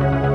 change the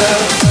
feel